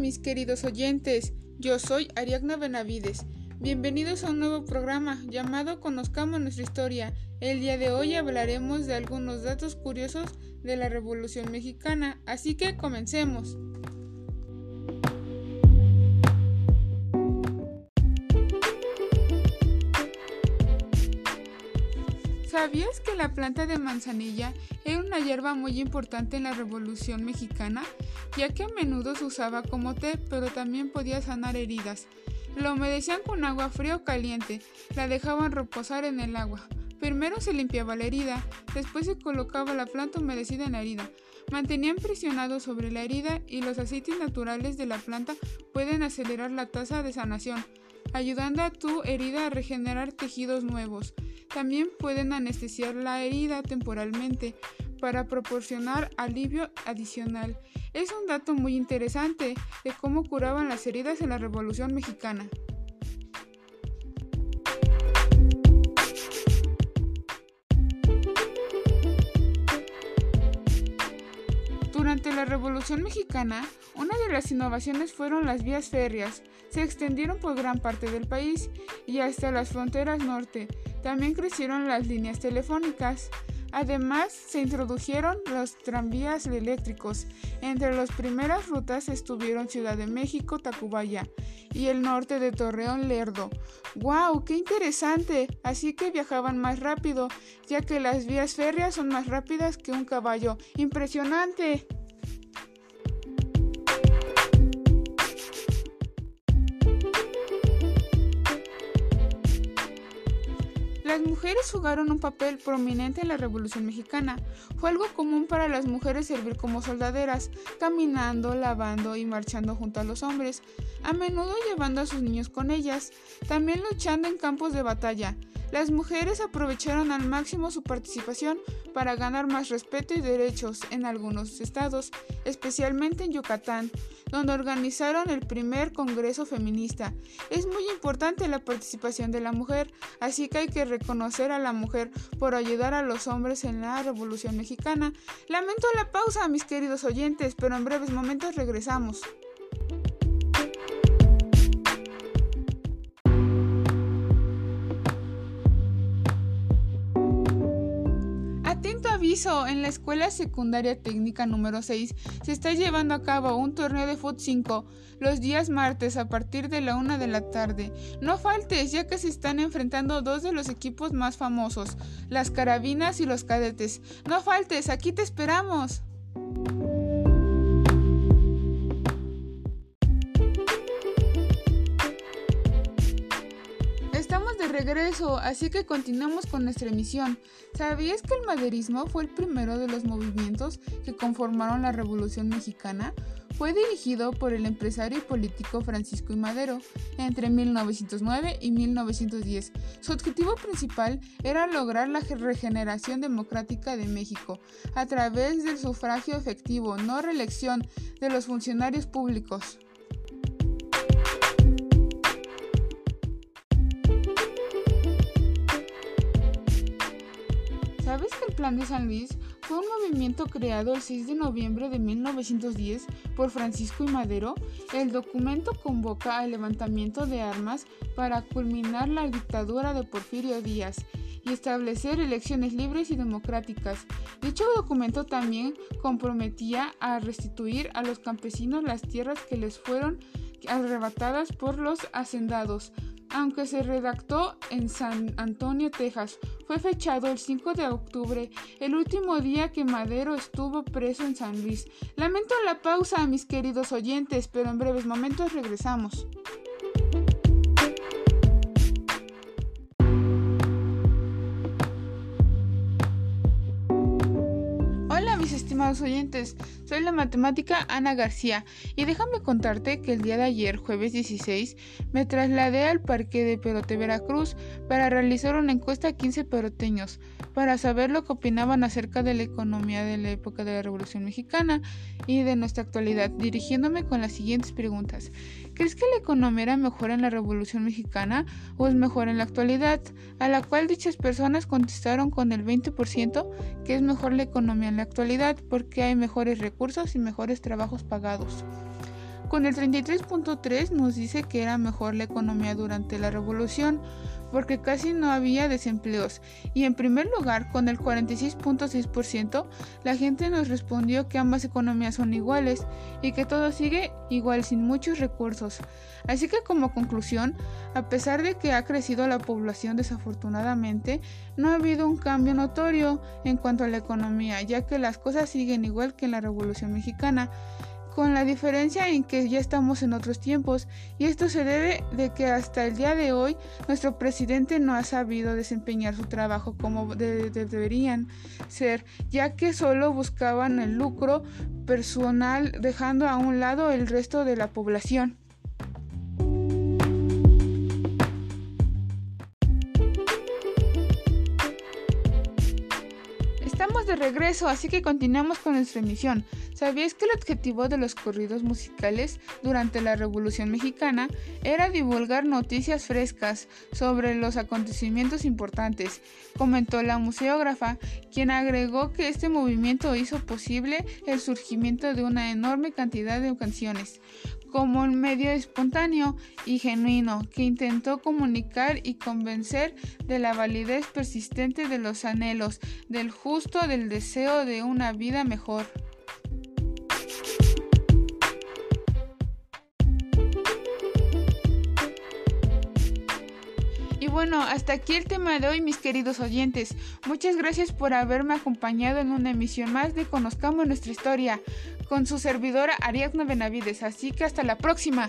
mis queridos oyentes, yo soy Ariadna Benavides. Bienvenidos a un nuevo programa llamado Conozcamos nuestra historia. El día de hoy hablaremos de algunos datos curiosos de la Revolución Mexicana, así que comencemos. ¿Sabías que la planta de manzanilla era una hierba muy importante en la Revolución Mexicana, ya que a menudo se usaba como té, pero también podía sanar heridas? La humedecían con agua fría o caliente, la dejaban reposar en el agua. Primero se limpiaba la herida, después se colocaba la planta humedecida en la herida. Mantenían presionado sobre la herida y los aceites naturales de la planta pueden acelerar la tasa de sanación, ayudando a tu herida a regenerar tejidos nuevos. También pueden anestesiar la herida temporalmente para proporcionar alivio adicional. Es un dato muy interesante de cómo curaban las heridas en la Revolución Mexicana. Durante la Revolución Mexicana, una de las innovaciones fueron las vías férreas. Se extendieron por gran parte del país y hasta las fronteras norte. También crecieron las líneas telefónicas. Además, se introdujeron los tranvías eléctricos. Entre las primeras rutas estuvieron Ciudad de México, Tacubaya y el norte de Torreón, Lerdo. ¡Wow! ¡Qué interesante! Así que viajaban más rápido, ya que las vías férreas son más rápidas que un caballo. ¡Impresionante! Las mujeres jugaron un papel prominente en la Revolución Mexicana. Fue algo común para las mujeres servir como soldaderas, caminando, lavando y marchando junto a los hombres, a menudo llevando a sus niños con ellas, también luchando en campos de batalla. Las mujeres aprovecharon al máximo su participación para ganar más respeto y derechos en algunos estados, especialmente en Yucatán, donde organizaron el primer Congreso Feminista. Es muy importante la participación de la mujer, así que hay que reconocer a la mujer por ayudar a los hombres en la Revolución Mexicana. Lamento la pausa, mis queridos oyentes, pero en breves momentos regresamos. En la Escuela Secundaria Técnica número 6 se está llevando a cabo un torneo de Foot 5 los días martes a partir de la una de la tarde. No faltes, ya que se están enfrentando dos de los equipos más famosos, las carabinas y los cadetes. No faltes, aquí te esperamos. Regreso, así que continuamos con nuestra emisión. ¿Sabías que el maderismo fue el primero de los movimientos que conformaron la Revolución Mexicana? Fue dirigido por el empresario y político Francisco I. Madero entre 1909 y 1910. Su objetivo principal era lograr la regeneración democrática de México a través del sufragio efectivo, no reelección, de los funcionarios públicos. ¿Sabes que el Plan de San Luis fue un movimiento creado el 6 de noviembre de 1910 por Francisco y Madero? El documento convoca al levantamiento de armas para culminar la dictadura de Porfirio Díaz y establecer elecciones libres y democráticas. Dicho documento también comprometía a restituir a los campesinos las tierras que les fueron arrebatadas por los hacendados, aunque se redactó en San Antonio, Texas. Fue fechado el 5 de octubre, el último día que Madero estuvo preso en San Luis. Lamento la pausa, mis queridos oyentes, pero en breves momentos regresamos. estimados oyentes, soy la matemática Ana García y déjame contarte que el día de ayer, jueves 16, me trasladé al Parque de Perote Veracruz para realizar una encuesta a 15 peroteños para saber lo que opinaban acerca de la economía de la época de la Revolución Mexicana y de nuestra actualidad, dirigiéndome con las siguientes preguntas. ¿Crees que la economía era mejor en la Revolución Mexicana o es mejor en la actualidad? A la cual dichas personas contestaron con el 20% que es mejor la economía en la actualidad porque hay mejores recursos y mejores trabajos pagados. Con el 33.3 nos dice que era mejor la economía durante la revolución, porque casi no había desempleos. Y en primer lugar, con el 46.6%, la gente nos respondió que ambas economías son iguales y que todo sigue igual sin muchos recursos. Así que como conclusión, a pesar de que ha crecido la población desafortunadamente, no ha habido un cambio notorio en cuanto a la economía, ya que las cosas siguen igual que en la Revolución Mexicana con la diferencia en que ya estamos en otros tiempos y esto se debe de que hasta el día de hoy nuestro presidente no ha sabido desempeñar su trabajo como deberían ser, ya que solo buscaban el lucro personal dejando a un lado el resto de la población. Regreso, así que continuamos con nuestra emisión. ¿Sabías que el objetivo de los corridos musicales durante la Revolución Mexicana era divulgar noticias frescas sobre los acontecimientos importantes? Comentó la museógrafa, quien agregó que este movimiento hizo posible el surgimiento de una enorme cantidad de canciones, como un medio espontáneo y genuino que intentó comunicar y convencer de la validez persistente de los anhelos, del justo del deseo de una vida mejor. Bueno, hasta aquí el tema de hoy, mis queridos oyentes. Muchas gracias por haberme acompañado en una emisión más de Conozcamos nuestra historia con su servidora Ariadna Benavides. Así que hasta la próxima.